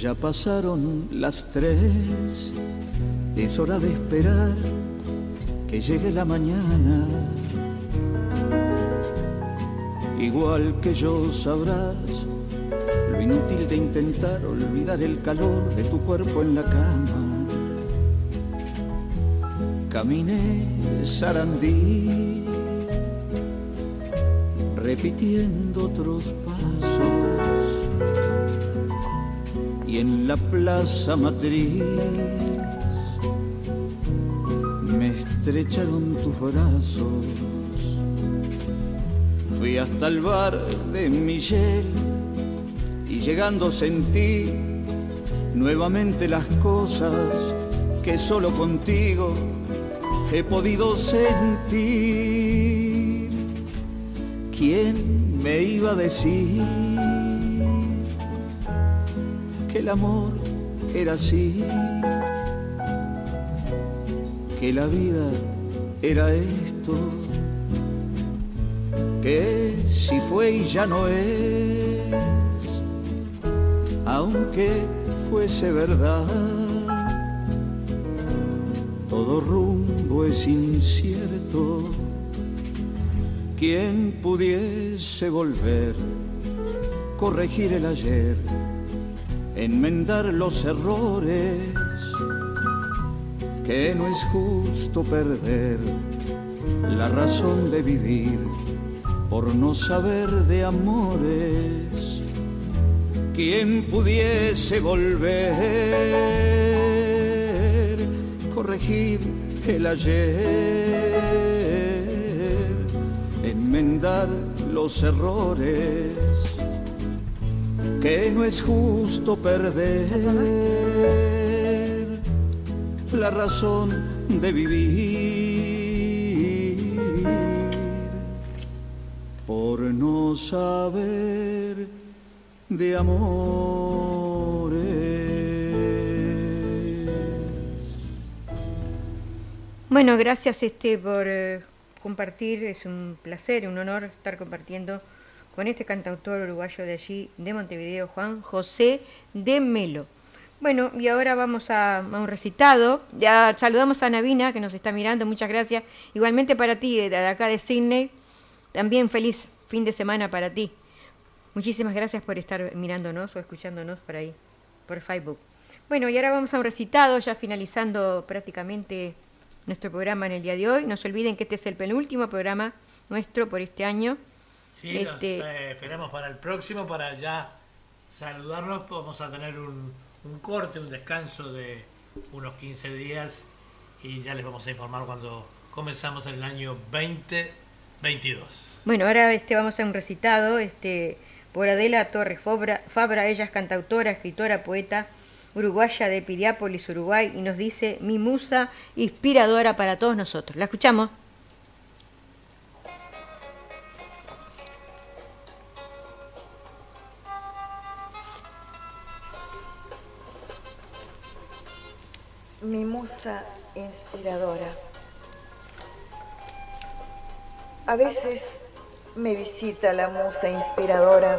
Ya pasaron las tres, es hora de esperar que llegue la mañana. Igual que yo sabrás lo inútil de intentar olvidar el calor de tu cuerpo en la cama. Caminé Sarandí, repitiendo otros pasos, en la plaza matriz me estrecharon tus brazos. Fui hasta el bar de Michel y llegando sentí nuevamente las cosas que solo contigo he podido sentir. ¿Quién me iba a decir el amor era así? Que la vida era esto, que si fue y ya no es, aunque fuese verdad. Todo rumbo es incierto. Quien pudiese volver, corregir el ayer, enmendar los errores, que no es justo perder la razón de vivir por no saber de amores. Quien pudiese volver, corregir el ayer, enmendar los errores, que no es justo perder la razón de vivir por no saber de amores. Bueno, gracias este por eh, compartir, es un placer, un honor estar compartiendo con este cantautor uruguayo de allí, de Montevideo, Juan José de Melo. Bueno, y ahora vamos a, un recitado. Ya saludamos a Navina, que nos está mirando, muchas gracias. Igualmente para ti, de, de acá de Sydney, también feliz fin de semana para ti. Muchísimas gracias por estar mirándonos o escuchándonos por ahí, por Facebook. Bueno, y ahora vamos a un recitado, ya finalizando prácticamente nuestro programa en el día de hoy. No se olviden que este es el penúltimo programa nuestro por este año. Sí, los, Este- eh, esperamos para el próximo, para ya saludarnos. Vamos a tener un, un corte, un descanso de unos 15 días y ya les vamos a informar cuando comenzamos el año 2022. Bueno, ahora este, vamos a un recitado este, por Adela Torres Fabra, Fabra. Ella es cantautora, escritora, poeta uruguaya de Piriápolis, Uruguay, y nos dice mi musa inspiradora para todos nosotros. ¿La escuchamos? Mi musa inspiradora. A veces me visita la musa inspiradora,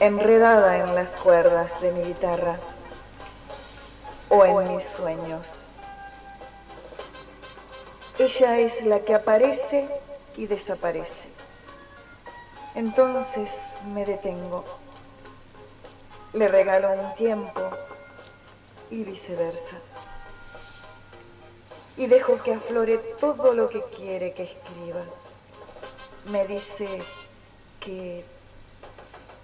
enredada en las cuerdas de mi guitarra o en mis sueños. Ella es la que aparece y desaparece. Entonces me detengo, le regalo un tiempo y viceversa y dejo que aflore todo lo que quiere que escriba. Me dice que,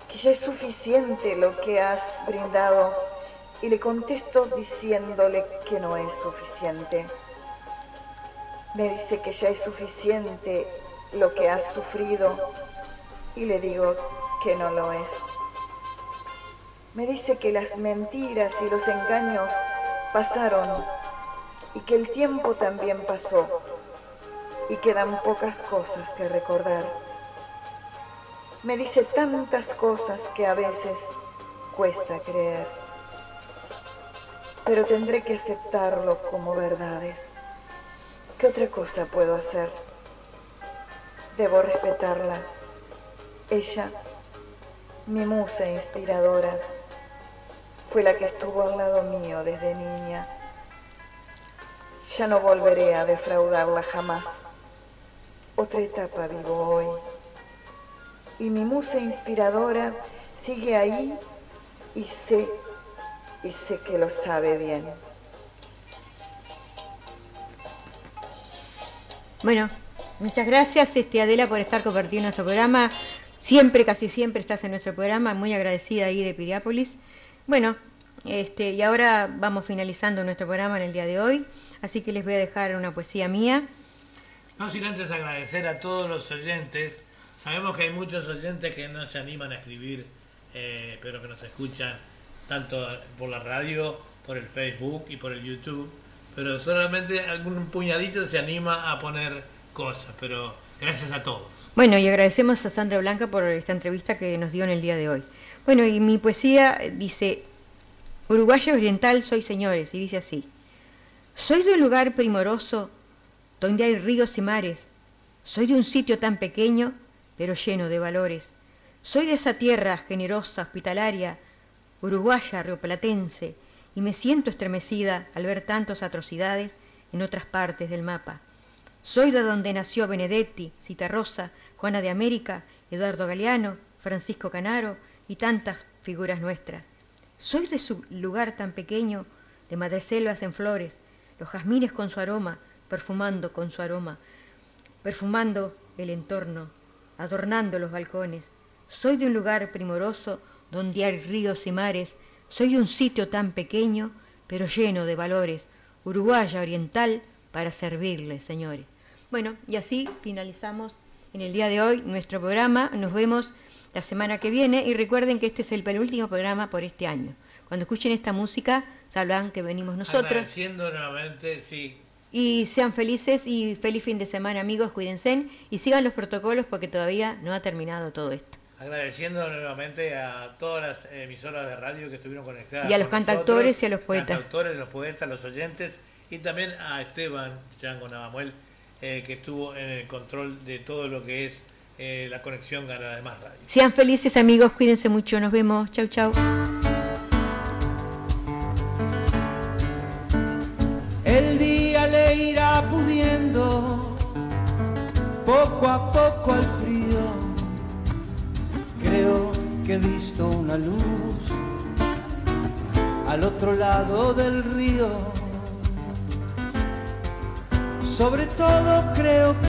que ya es suficiente lo que has brindado y le contesto diciéndole que no es suficiente. Me dice que ya es suficiente lo que has sufrido y le digo que no lo es. Me dice que las mentiras y los engaños pasaron y que el tiempo también pasó y quedan pocas cosas que recordar. Me dice tantas cosas que a veces cuesta creer, pero tendré que aceptarlo como verdades. ¿Qué otra cosa puedo hacer? Debo respetarla. Ella, mi musa inspiradora, fue la que estuvo al lado mío desde niña. Ya no volveré a defraudarla jamás. Otra etapa vivo hoy. Y mi musa inspiradora sigue ahí y sé, y sé que lo sabe bien. Bueno, muchas gracias este, Adela por estar compartiendo nuestro programa. Siempre, casi siempre estás en nuestro programa, muy agradecida ahí de Piriápolis. Bueno, este, y ahora vamos finalizando nuestro programa en el día de hoy, así que les voy a dejar una poesía mía. No sin antes agradecer a todos los oyentes. Sabemos que hay muchos oyentes que no se animan a escribir, eh, pero que nos escuchan tanto por la radio, por el Facebook y por el YouTube. Pero solamente algún puñadito se anima a poner cosas, pero gracias a todos. Bueno, y agradecemos a Sandra Blanca por esta entrevista que nos dio en el día de hoy. Bueno, y mi poesía dice, Uruguaya Oriental soy señores, y dice así, soy de un lugar primoroso donde hay ríos y mares, soy de un sitio tan pequeño, pero lleno de valores, soy de esa tierra generosa, hospitalaria, uruguaya, rioplatense, y me siento estremecida al ver tantas atrocidades en otras partes del mapa. Soy de donde nació Benedetti, Citarrosa, Juana de América, Eduardo Galeano, Francisco Canaro y tantas figuras nuestras. Soy de su lugar tan pequeño, de madreselvas en flores, los jazmines con su aroma, perfumando con su aroma, perfumando el entorno, adornando los balcones. Soy de un lugar primoroso donde hay ríos y mares, soy de un sitio tan pequeño, pero lleno de valores, uruguaya oriental, para servirle, señores. Bueno, y así finalizamos en el día de hoy nuestro programa. Nos vemos la semana que viene y recuerden que este es el penúltimo programa por este año. Cuando escuchen esta música, sabrán que venimos nosotros. Agradeciendo nuevamente, sí. Y sean felices y feliz fin de semana, amigos. Cuídense y sigan los protocolos porque todavía no ha terminado todo esto. Agradeciendo nuevamente a todas las emisoras de radio que estuvieron conectadas. Y a los con cantautores nosotros, y a los poetas. Cantautores, los poetas, los oyentes. Y también a Esteban Chango Navamuel, eh, que estuvo en el control de todo lo que es eh, la conexión a las demás radios. Sean felices, amigos. Cuídense mucho. Nos vemos. Chau, chau. Pudiendo poco a poco al frío. Creo que he visto una luz al otro lado del río. Sobre todo creo